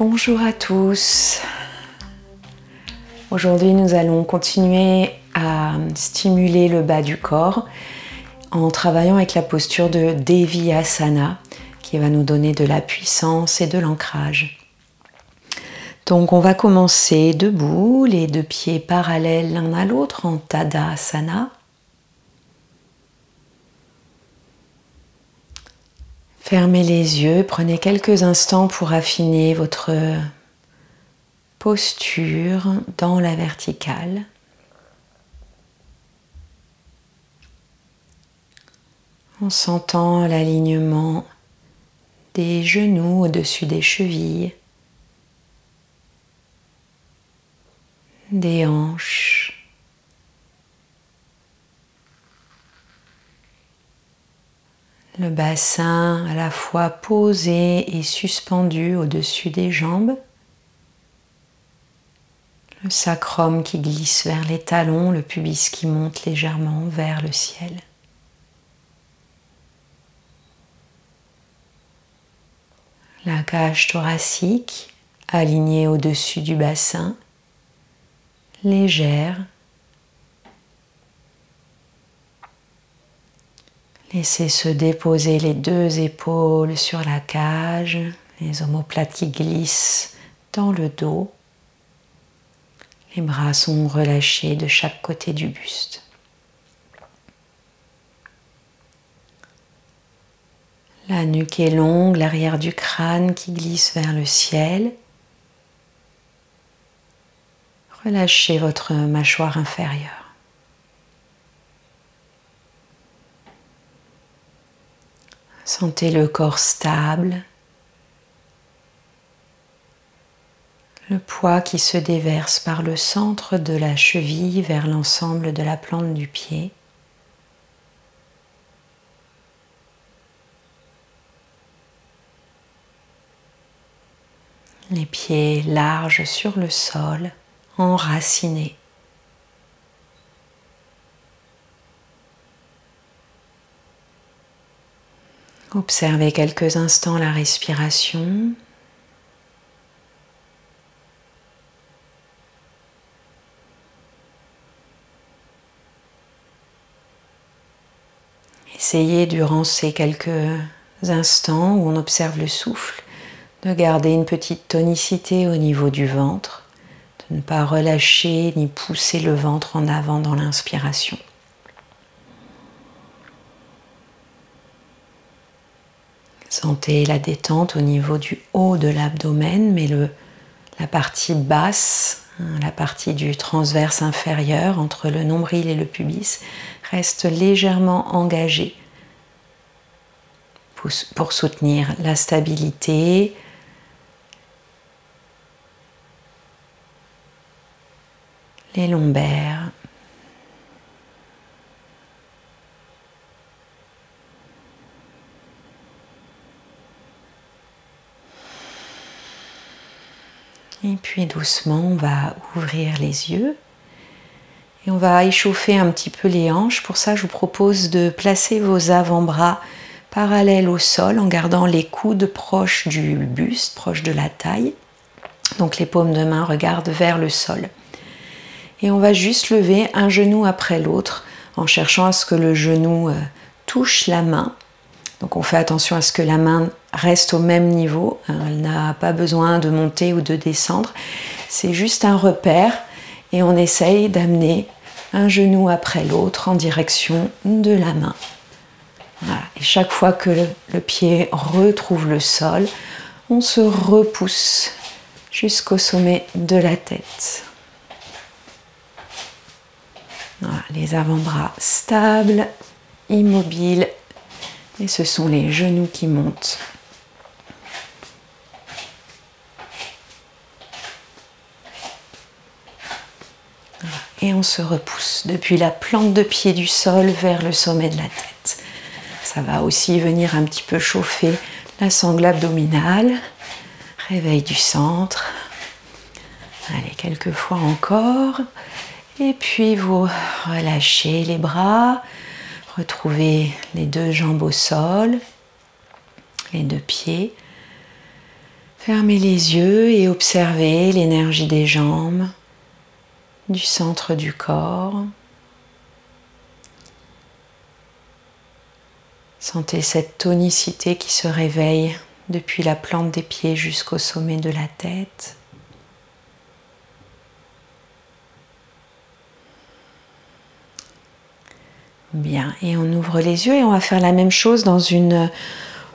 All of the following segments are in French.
Bonjour à tous. Aujourd'hui, nous allons continuer à stimuler le bas du corps en travaillant avec la posture de Devi Asana qui va nous donner de la puissance et de l'ancrage. Donc on va commencer debout, les deux pieds parallèles l'un à l'autre en Tadasana. Fermez les yeux, prenez quelques instants pour affiner votre posture dans la verticale. En sentant l'alignement des genoux au-dessus des chevilles, des hanches, le bassin à la fois posé et suspendu au-dessus des jambes, le sacrum qui glisse vers les talons, le pubis qui monte légèrement vers le ciel. La cage thoracique alignée au-dessus du bassin, légère Laissez se déposer les deux épaules sur la cage, les omoplates qui glissent dans le dos. Les bras sont relâchés de chaque côté du buste. La nuque est longue, l'arrière du crâne qui glisse vers le ciel. Relâchez votre mâchoire inférieure. Sentez le corps stable, le poids qui se déverse par le centre de la cheville vers l'ensemble de la plante du pied. Les pieds larges sur le sol, enracinés. Observez quelques instants la respiration. Essayez durant ces quelques instants où on observe le souffle de garder une petite tonicité au niveau du ventre, de ne pas relâcher ni pousser le ventre en avant dans l'inspiration. Sentez la détente au niveau du haut de l'abdomen, mais la partie basse, hein, la partie du transverse inférieur entre le nombril et le pubis, reste légèrement engagée pour soutenir la stabilité, les lombaires, Et puis doucement, on va ouvrir les yeux et on va échauffer un petit peu les hanches. Pour ça, je vous propose de placer vos avant-bras parallèles au sol en gardant les coudes proches du buste, proches de la taille. Donc les paumes de main regardent vers le sol. Et on va juste lever un genou après l'autre en cherchant à ce que le genou euh, touche la main donc on fait attention à ce que la main reste au même niveau. Elle n'a pas besoin de monter ou de descendre. C'est juste un repère et on essaye d'amener un genou après l'autre en direction de la main. Chaque fois que le, pied retrouve le sol, on se repousse jusqu'au sommet de la tête. les avant-bras stables, immobiles et ce sont les genoux qui montent. Et on se repousse depuis la plante de pied du sol vers le sommet de la tête. Ça va aussi venir un petit peu chauffer la sangle abdominale. Réveil du centre. Allez, quelques fois encore. Et puis vous relâchez les bras, Retrouvez les deux jambes au sol, les deux pieds. Fermez les yeux et observez l'énergie des jambes, du centre du corps. Sentez cette tonicité qui se réveille depuis la plante des pieds jusqu'au sommet de la tête. Bien, et on ouvre les yeux et on va faire la même chose dans une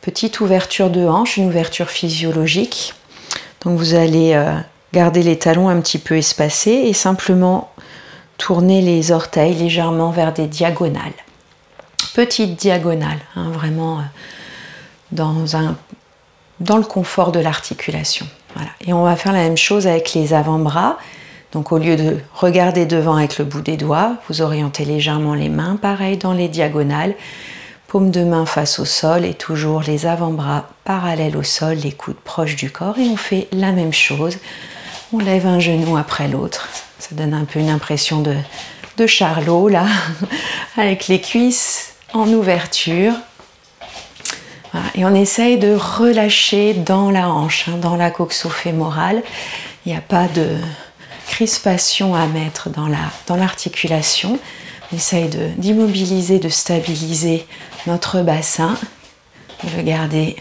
petite ouverture de hanche, une ouverture physiologique. Donc vous allez euh, garder les talons un petit peu espacés et simplement tourner les orteils légèrement vers des diagonales. Petite diagonale, hein, vraiment euh, dans, un, dans le confort de l'articulation. Et on va faire la même chose avec les avant-bras. Donc au lieu de regarder devant avec le bout des doigts, vous orientez légèrement les mains, pareil dans les diagonales, paume de main face au sol et toujours les avant-bras parallèles au sol, les coudes proches du corps et on fait la même chose. On lève un genou après l'autre. Ça donne un peu une impression de, de charlot là, avec les cuisses en ouverture. Et on essaye de relâcher dans la hanche, hein, dans la coxo-fémorale. Il n'y a pas de, crispation à mettre dans l'articulation. La, dans On essaye d'immobiliser, de, stabiliser notre bassin, de le garder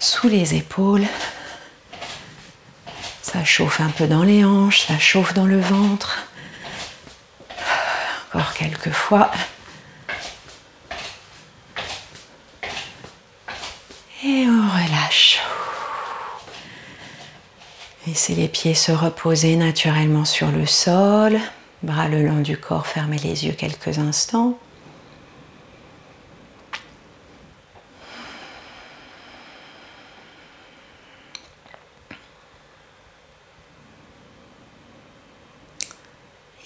sous les épaules. Ça chauffe un peu dans les hanches, ça chauffe dans le ventre. Encore quelques fois. Et on relâche. Laissez les pieds se reposer naturellement sur le sol, bras le long du corps, fermez les yeux quelques instants.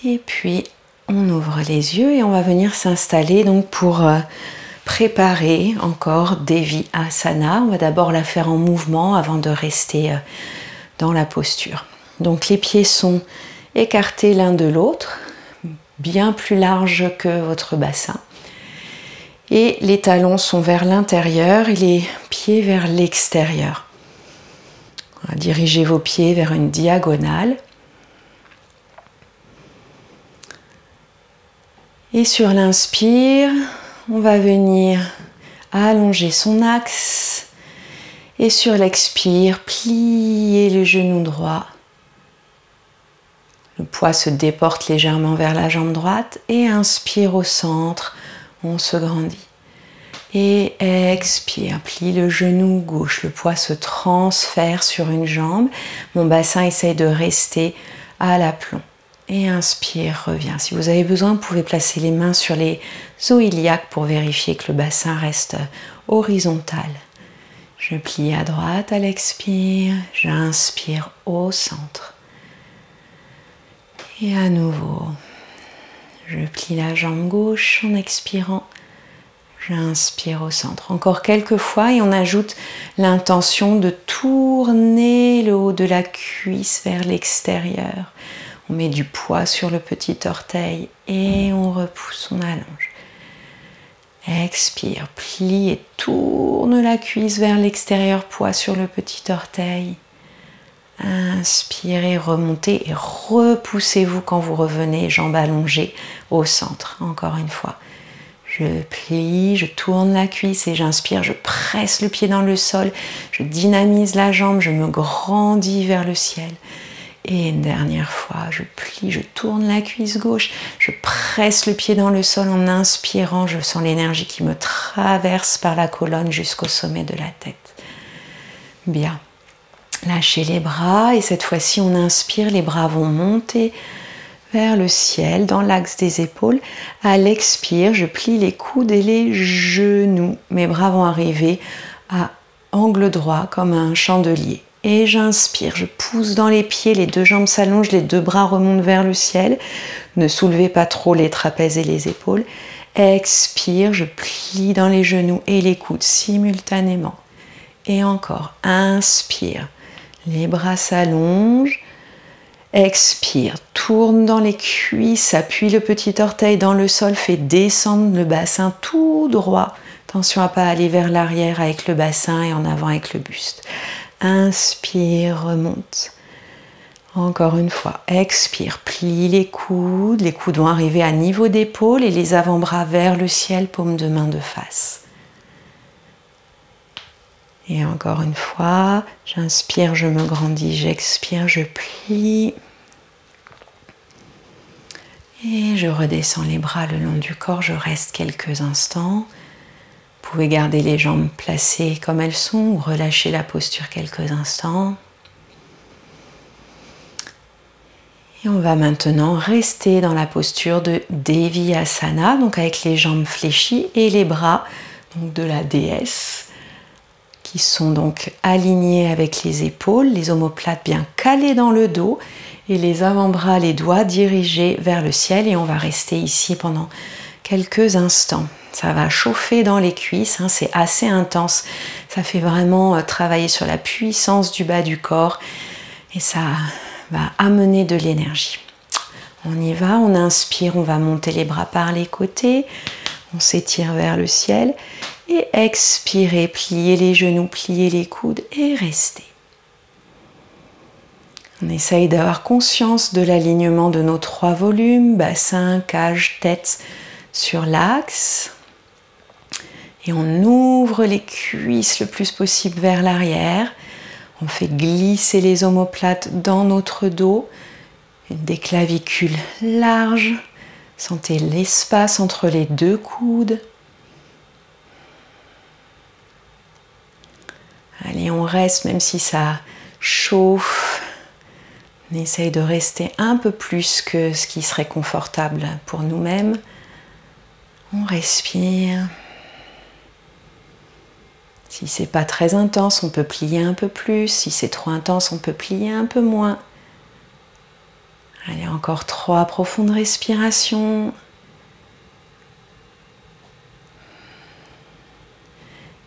Et puis on ouvre les yeux et on va venir s'installer donc pour euh, préparer encore Devi Asana. On va d'abord la faire en mouvement avant de rester euh, dans la posture. Donc les pieds sont écartés l'un de l'autre, bien plus larges que votre bassin. Et les talons sont vers l'intérieur et les pieds vers l'extérieur. Dirigez vos pieds vers une diagonale. Et sur l'inspire, on va venir allonger son axe et sur l'expire, pliez le genou droit. Le poids se déporte légèrement vers la jambe droite et inspire au centre, on se grandit. Et expire, plie le genou gauche, le poids se transfère sur une jambe. Mon bassin essaye de rester à l'aplomb. Et inspire, revient. Si vous avez besoin, vous pouvez placer les mains sur les os pour vérifier que le bassin reste horizontal. Je plie à droite à l'expire, j'inspire au centre. Et à nouveau, je plie la jambe gauche en expirant, j'inspire au centre. Encore quelques fois et on ajoute l'intention de tourner le haut de la cuisse vers l'extérieur. On met du poids sur le petit orteil et on repousse, on allonge. Expire, plie et tourne la cuisse vers l'extérieur, poids sur le petit orteil. Inspirez, remontez et repoussez-vous quand vous revenez, jambes allongées au centre. Encore une fois. Je plie, je tourne la cuisse et j'inspire, je presse le pied dans le sol, je dynamise la jambe, je me grandis vers le ciel. Et une dernière fois, je plie, je tourne la cuisse gauche, je presse le pied dans le sol en inspirant, je sens l'énergie qui me traverse par la colonne jusqu'au sommet de la tête. Bien. Lâchez les bras et cette fois-ci on inspire, les bras vont monter vers le ciel dans l'axe des épaules. À l'expire, je plie les coudes et les genoux. Mes bras vont arriver à angle droit comme un chandelier et j'inspire, je pousse dans les pieds, les deux jambes s'allongent, les deux bras remontent vers le ciel. Ne soulevez pas trop les trapèzes et les épaules. Expire, je plie dans les genoux et les coudes simultanément. Et encore, inspire, les bras s'allongent. Expire, tourne dans les cuisses, appuie le petit orteil dans le sol, fait descendre le bassin tout droit. Attention à pas aller vers l'arrière avec le bassin et en avant avec le buste. Inspire, remonte. Encore une fois, expire, plie les coudes. Les coudes vont arriver à niveau d'épaule et les avant-bras vers le ciel, paume de main de face. Et encore une fois, j'inspire, je me grandis, j'expire, je plie. Et je redescends les bras le long du corps, je reste quelques instants. Vous pouvez garder les jambes placées comme elles sont ou relâcher la posture quelques instants. Et on va maintenant rester dans la posture de Devi Asana, donc avec les jambes fléchies et les bras de la déesse qui sont donc alignés avec les épaules, les omoplates bien calées dans le dos et les avant-bras, les doigts dirigés vers le ciel et on va rester ici pendant quelques instants. Ça va chauffer dans les cuisses, hein, c'est assez intense. Ça fait vraiment euh, travailler sur la puissance du bas du corps et ça va amener de l'énergie. On y va, on inspire, on va monter les bras par les côtés, on s'étire vers le ciel et expirez, pliez les genoux, pliez les coudes et restez. On essaye d'avoir conscience de l'alignement de nos trois volumes, bassin, cage, tête sur l'axe. On ouvre les cuisses le plus possible vers l'arrière. On fait glisser les omoplates dans notre dos. Des clavicules larges. Sentez l'espace entre les deux coudes. Allez, on reste même si ça chauffe. On essaye de rester un peu plus que ce qui serait confortable pour nous-mêmes. On respire. Si c'est pas très intense, on peut plier un peu plus. Si c'est trop intense, on peut plier un peu moins. Allez, encore trois profondes respirations.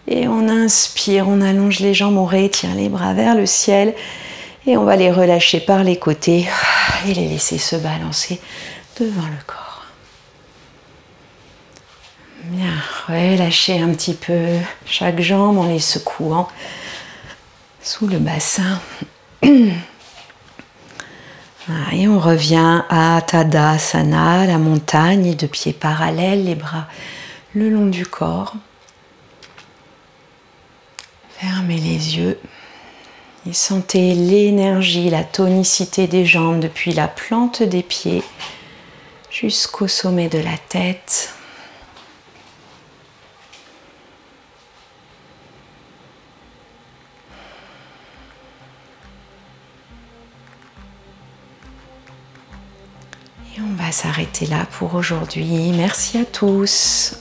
Et on inspire, on allonge les jambes, on réétire les bras vers le ciel. Et on va les relâcher par les côtés et les laisser se balancer devant le corps. Bien, relâchez un petit peu chaque jambe en les secouant sous le bassin. Et on revient à Tadasana, la montagne, de pieds parallèles, les bras le long du corps. Fermez les yeux. Et sentez l'énergie, la tonicité des jambes depuis la plante des pieds jusqu'au sommet de la tête. On va s'arrêter là pour aujourd'hui. Merci à tous.